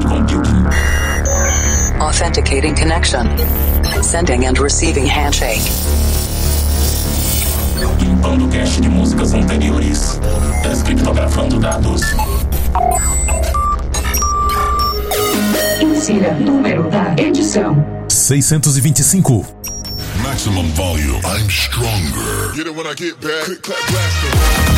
cloud computing. Authenticating connection. Sending and receiving handshake. Limpando cache de músicas anteriores. Descriptografando dados. Insira número da edição: 625. Maximum volume. I'm stronger. Get it when I get back. Click, clap, blast.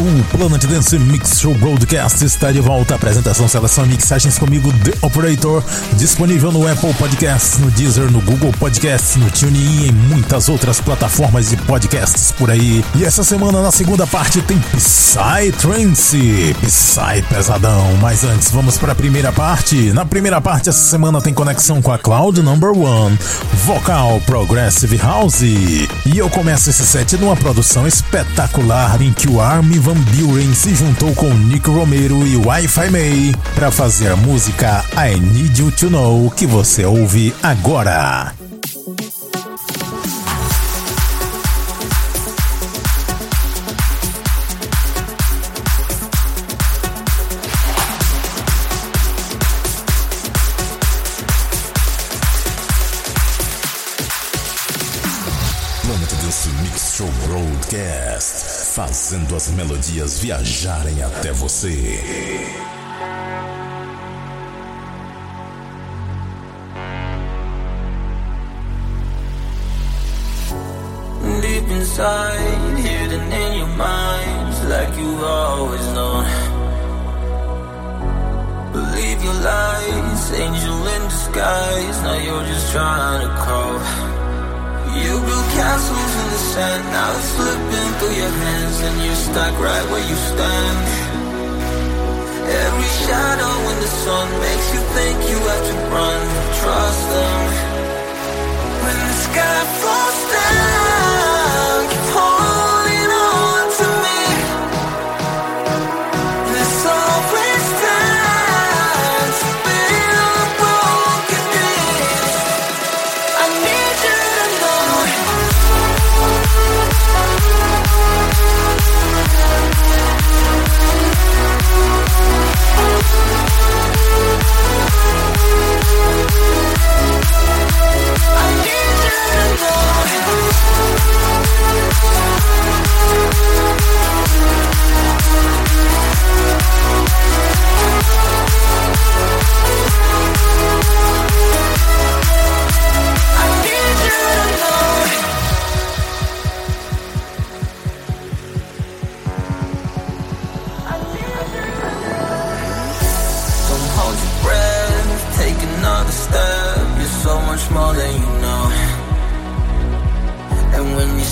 O Planet Dance Mix Show Broadcast está de volta. Apresentação, seleção e mixagens comigo, The Operator. Disponível no Apple Podcasts, no Deezer, no Google Podcasts, no TuneIn e em muitas outras plataformas de podcasts por aí. E essa semana, na segunda parte, tem Psy Trance. Psy pesadão. Mas antes, vamos para a primeira parte. Na primeira parte, essa semana tem conexão com a Cloud Number One, Vocal Progressive House. E eu começo esse set numa produção espetacular em que o Army Van Buren se juntou com Nick Romero e Wi-Fi May para fazer a música I Need You to Know que você ouve agora. Fazendo as melodias viajarem até você. Deep inside, hidden in your mind, like you've always known. Believe your lies, angel in disguise. Now you're just trying to crawl. You built castles in the sand, now it's slipping through your hands, and you're stuck right where you stand. Every shadow in the sun makes you think you have to run. Trust them. When the sky falls down, need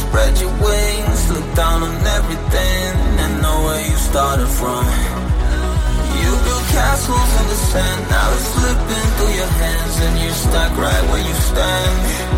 spread your wings, look down on everything and know where you started from. You built castles in the sand, now it's slipping through your hands, and you're stuck right where you stand.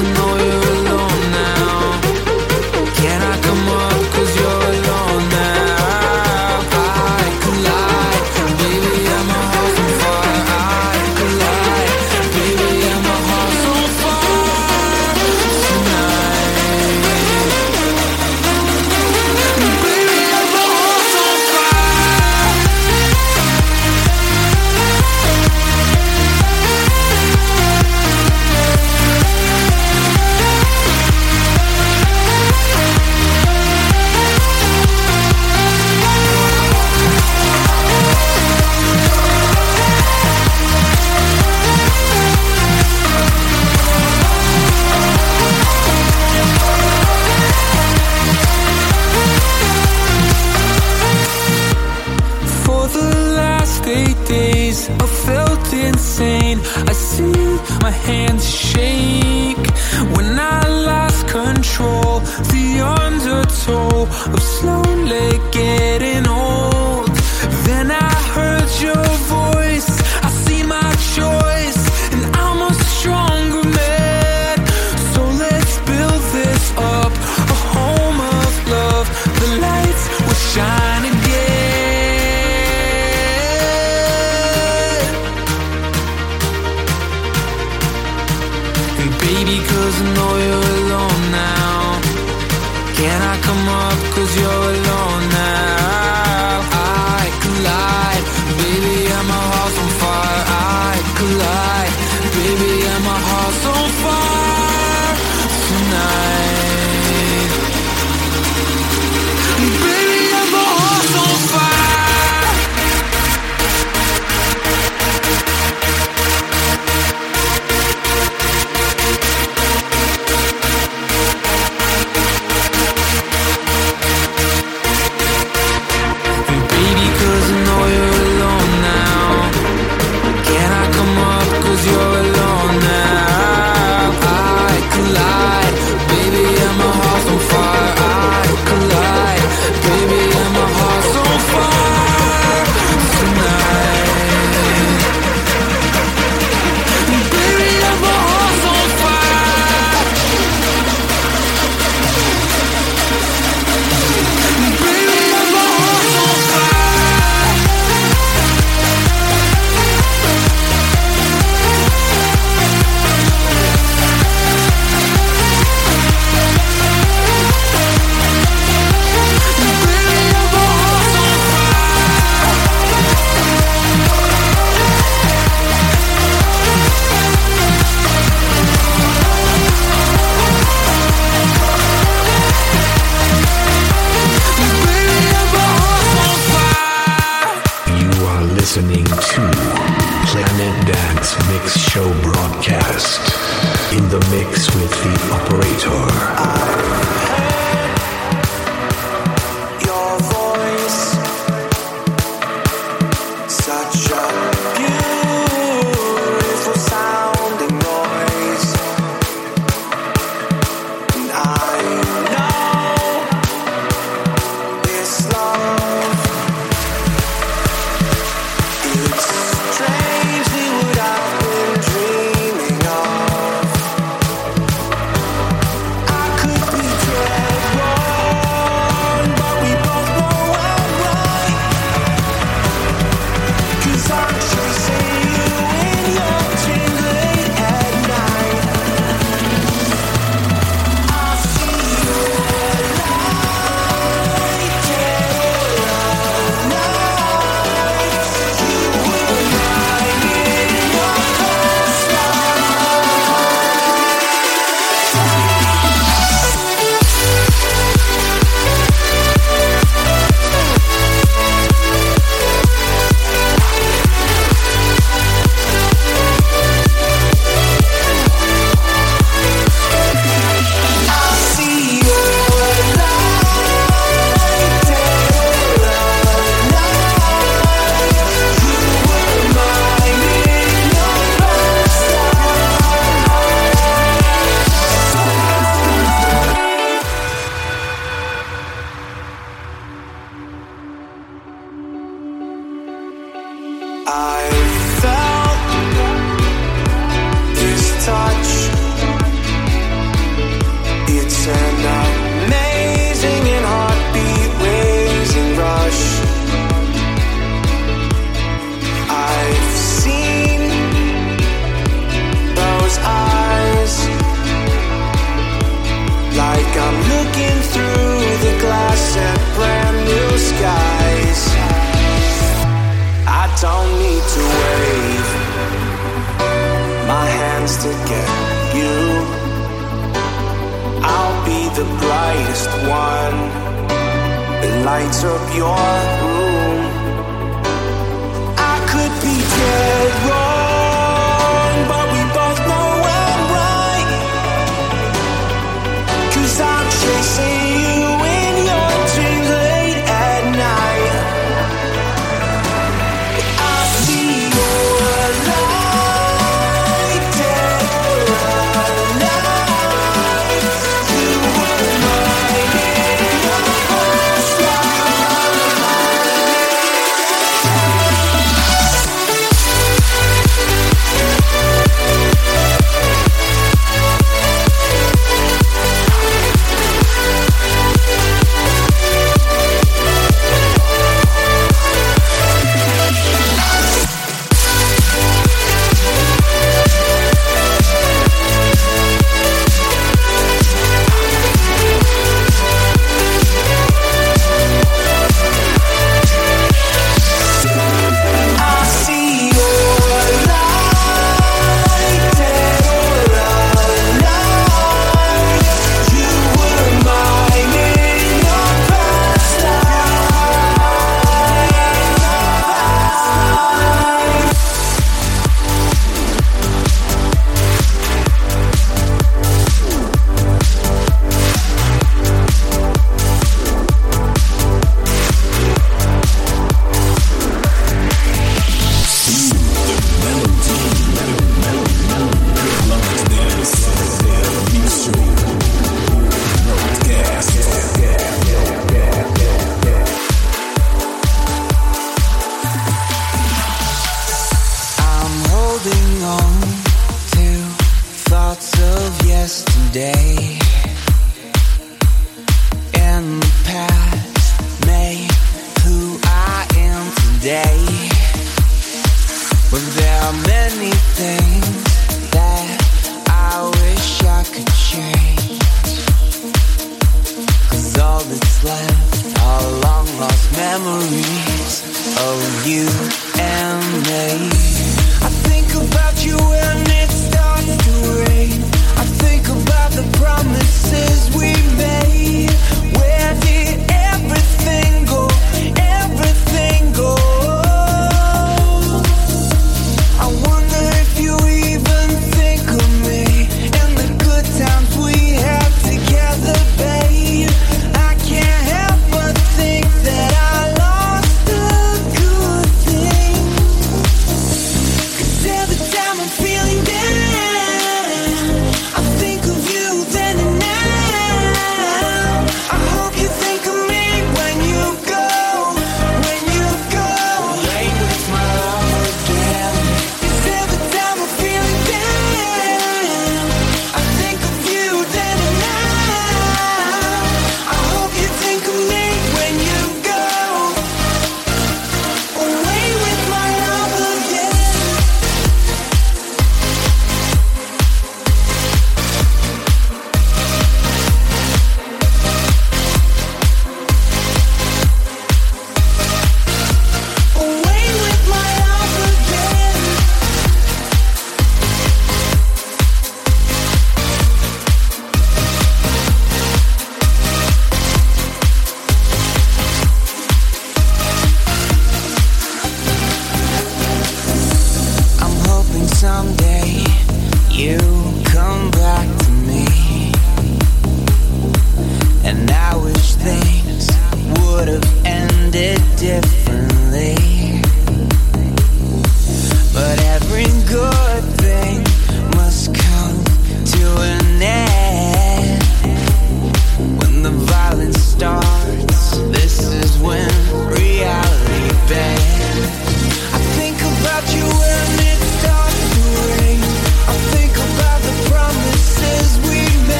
No. I'm looking through the glass at brand new skies. I don't need to wave my hands to get you. I'll be the brightest one that lights up your room. I could be dead wrong.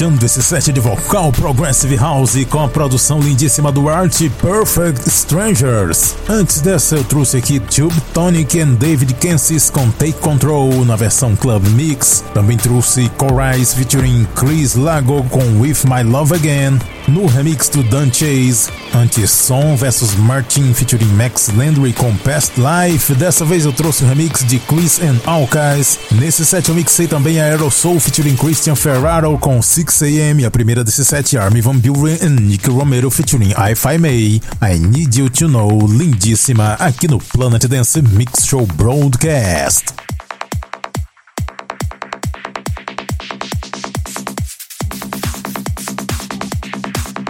Fechando esse set de vocal Progressive House com a produção lindíssima do Art Perfect Strangers. Antes dessa eu trouxe aqui Tube Tonic and David Kensis com Take Control na versão Club Mix. Também trouxe Corais featuring Chris Lago com With My Love Again. No remix do Dan Chase, Anti-Som vs Martin featuring Max Landry com Past Life. Dessa vez eu trouxe o remix de Chris and Alkais. Nesse set eu mixei também a Aerosoul featuring Christian Ferraro com 6am. A primeira desse set, Armin Van Buren e Nick Romero featuring If I May. I Need You To Know, lindíssima, aqui no Planet Dance Mix Show Broadcast.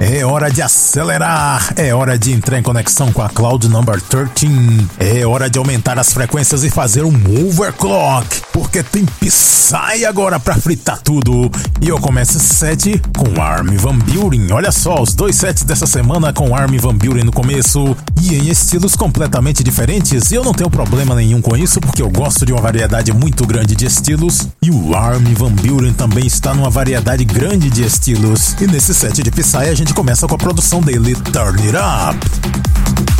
É hora de acelerar, é hora de entrar em conexão com a Cloud Number 13, é hora de aumentar as frequências e fazer um overclock, porque tem Psy agora pra fritar tudo. E eu começo esse set com Armin Van Buren. Olha só, os dois sets dessa semana com Armin Van Buren no começo e em estilos completamente diferentes. E eu não tenho problema nenhum com isso, porque eu gosto de uma variedade muito grande de estilos. E o Armin Van Buren também está numa variedade grande de estilos. E nesse set de Psy a gente gente começa com a produção dele, Turn It Up.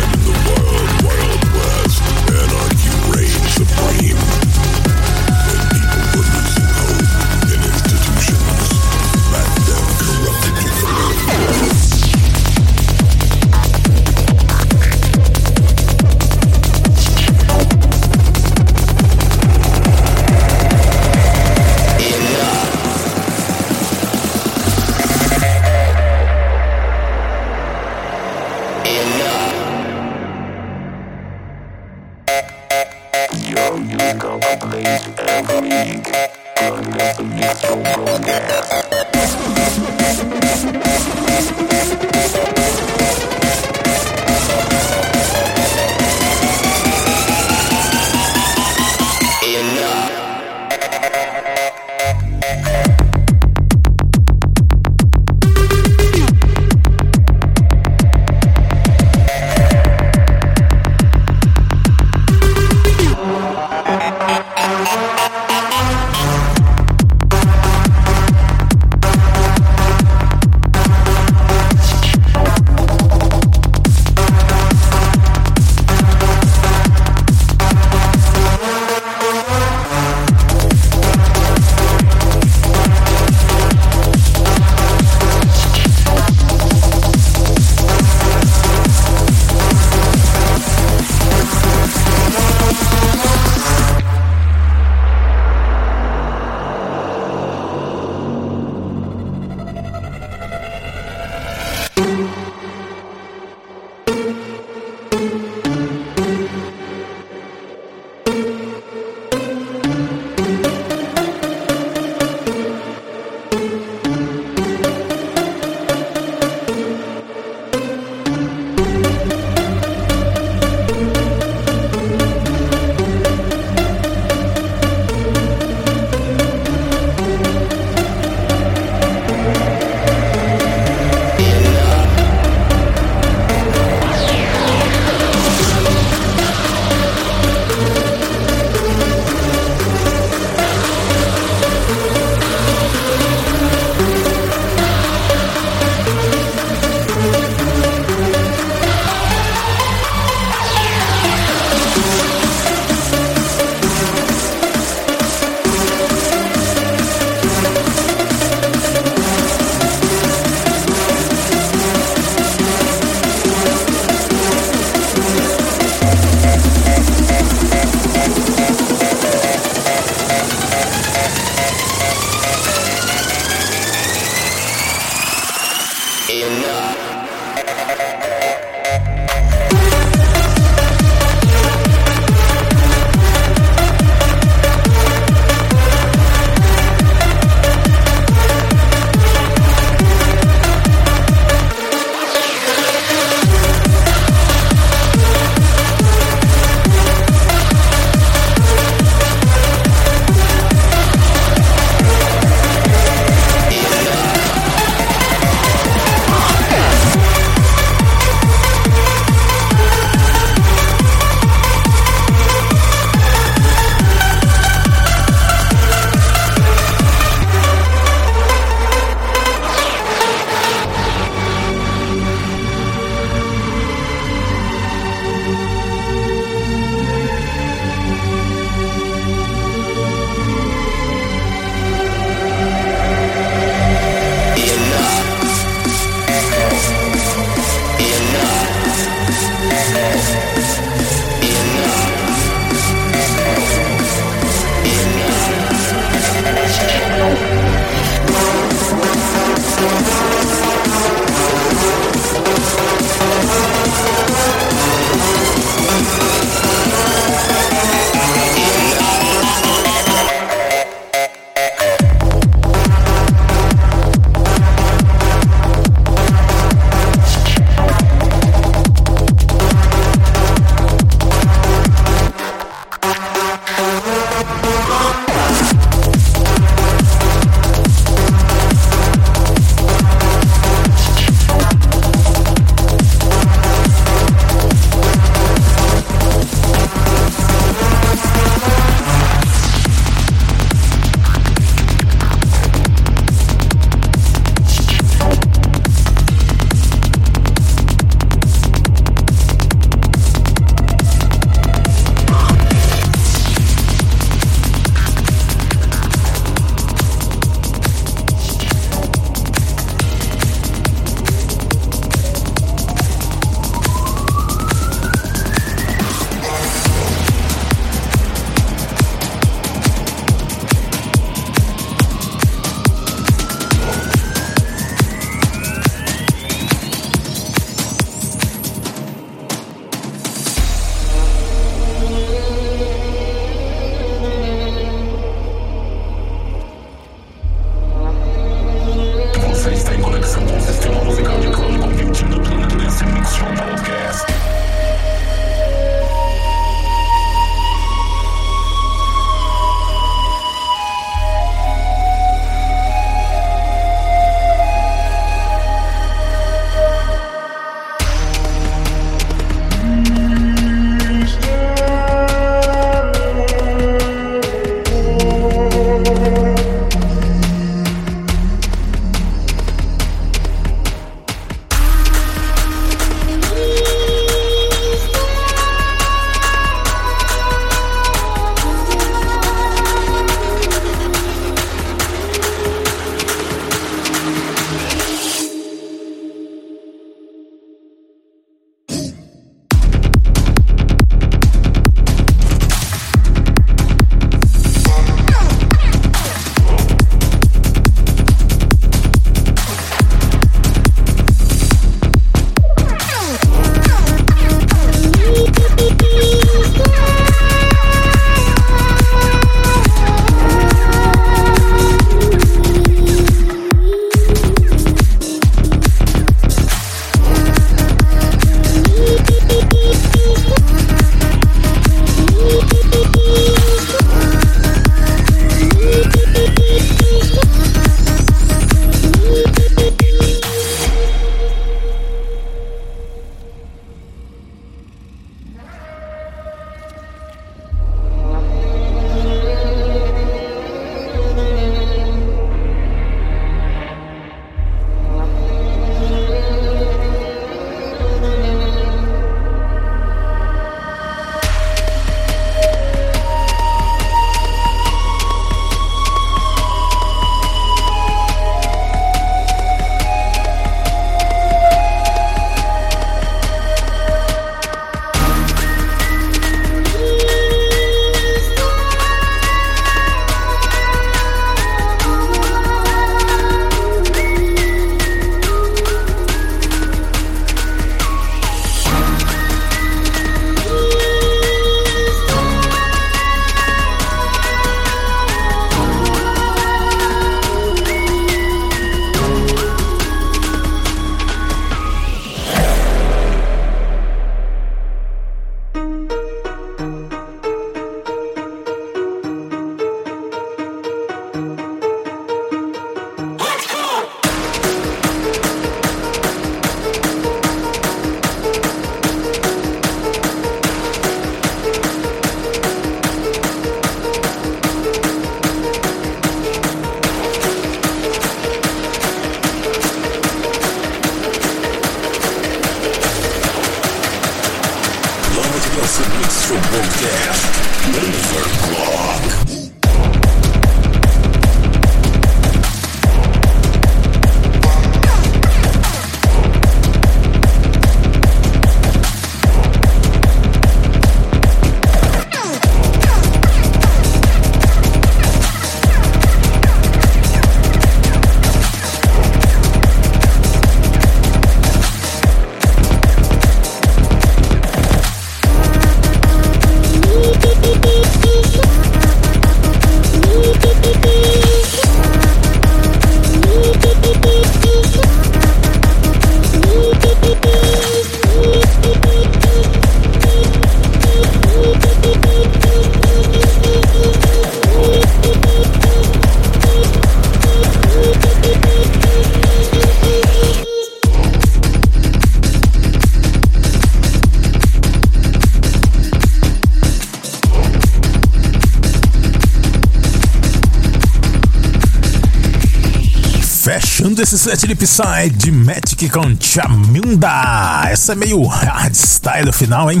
Fechando esse set de Psy de Magic com Chamunda. Essa é meio hardstyle final, hein?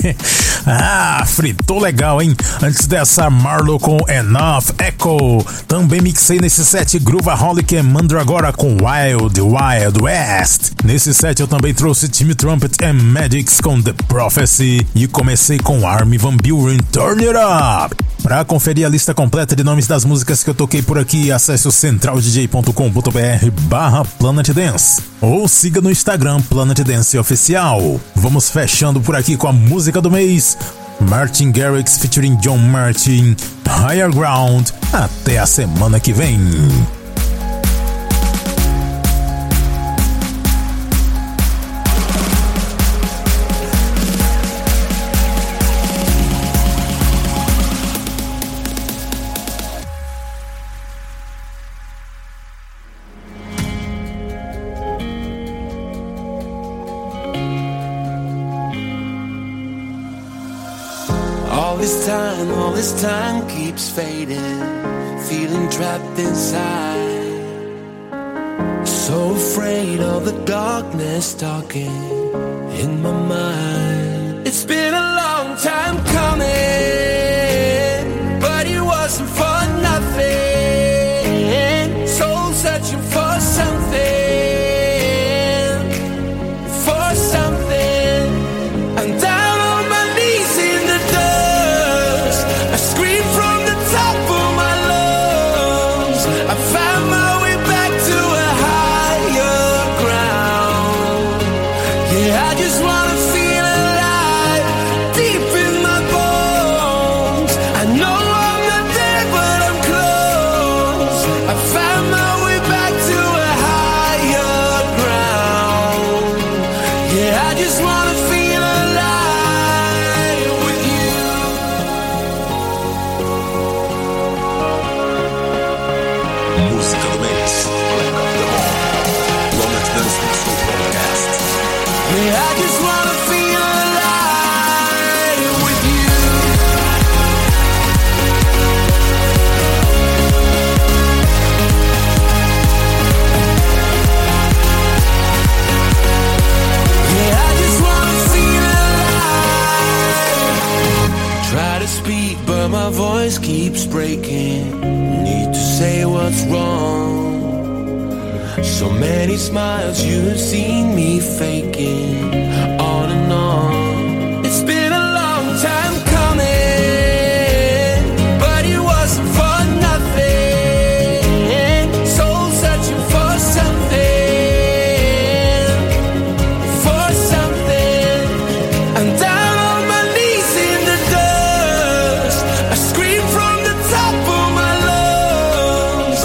ah, fritou legal, hein? Antes dessa, Marlow com Enough Echo. Também mixei nesse set Groovaholic e Mandragora com Wild Wild West. Nesse set eu também trouxe Timmy Trumpet and Magics com The Prophecy. E comecei com Army Van Buren Turn It Up. Para conferir a lista completa de nomes das músicas que eu toquei por aqui, acesse o centraldj.com.br barra Planet Dance ou siga no Instagram Planet Dance Oficial. Vamos fechando por aqui com a música do mês, Martin Garrix featuring John Martin, Higher Ground. Até a semana que vem. This time keeps fading, feeling trapped inside. So afraid of the darkness talking in my mind. It's been a long time coming,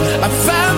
I found